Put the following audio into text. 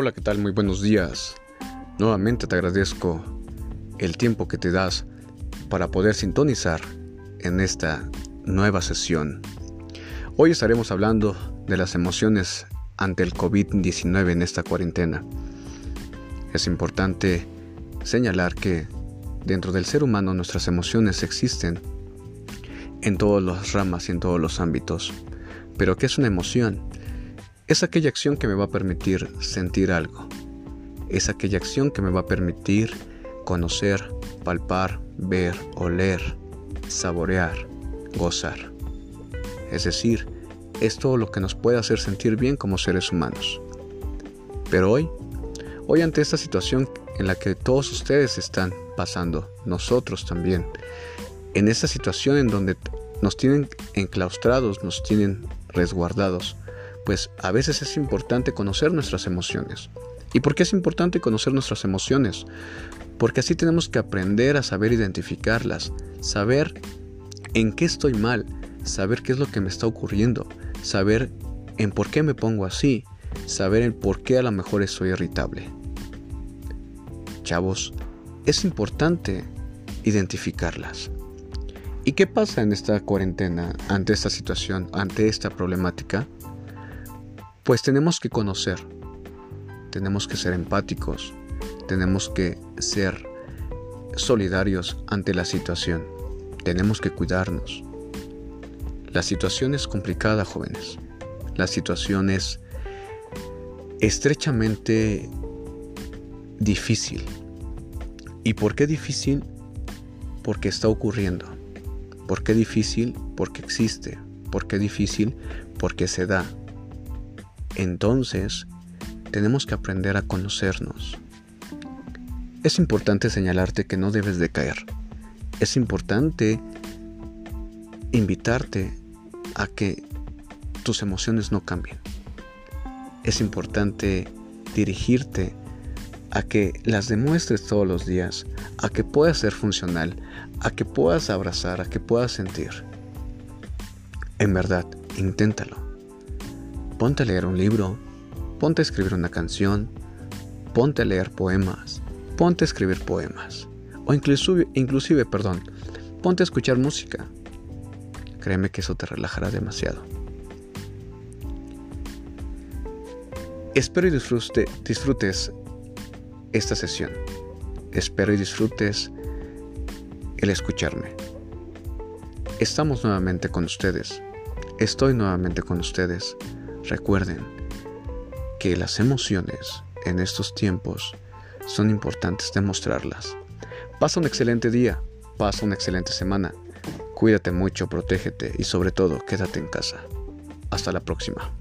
Hola, ¿qué tal? Muy buenos días. Nuevamente te agradezco el tiempo que te das para poder sintonizar en esta nueva sesión. Hoy estaremos hablando de las emociones ante el COVID-19 en esta cuarentena. Es importante señalar que dentro del ser humano nuestras emociones existen en todas las ramas y en todos los ámbitos. Pero ¿qué es una emoción? Es aquella acción que me va a permitir sentir algo. Es aquella acción que me va a permitir conocer, palpar, ver, oler, saborear, gozar. Es decir, es todo lo que nos puede hacer sentir bien como seres humanos. Pero hoy, hoy ante esta situación en la que todos ustedes están pasando, nosotros también, en esta situación en donde nos tienen enclaustrados, nos tienen resguardados, pues a veces es importante conocer nuestras emociones. ¿Y por qué es importante conocer nuestras emociones? Porque así tenemos que aprender a saber identificarlas, saber en qué estoy mal, saber qué es lo que me está ocurriendo, saber en por qué me pongo así, saber el por qué a lo mejor estoy irritable. Chavos, es importante identificarlas. ¿Y qué pasa en esta cuarentena ante esta situación, ante esta problemática? Pues tenemos que conocer, tenemos que ser empáticos, tenemos que ser solidarios ante la situación, tenemos que cuidarnos. La situación es complicada, jóvenes. La situación es estrechamente difícil. ¿Y por qué difícil? Porque está ocurriendo. ¿Por qué difícil? Porque existe. ¿Por qué difícil? Porque se da. Entonces, tenemos que aprender a conocernos. Es importante señalarte que no debes de caer. Es importante invitarte a que tus emociones no cambien. Es importante dirigirte a que las demuestres todos los días, a que puedas ser funcional, a que puedas abrazar, a que puedas sentir. En verdad, inténtalo. Ponte a leer un libro, ponte a escribir una canción, ponte a leer poemas, ponte a escribir poemas, o inclusive, inclusive, perdón, ponte a escuchar música. Créeme que eso te relajará demasiado. Espero y disfrutes esta sesión. Espero y disfrutes el escucharme. Estamos nuevamente con ustedes. Estoy nuevamente con ustedes. Recuerden que las emociones en estos tiempos son importantes demostrarlas. Pasa un excelente día, pasa una excelente semana. Cuídate mucho, protégete y sobre todo quédate en casa. Hasta la próxima.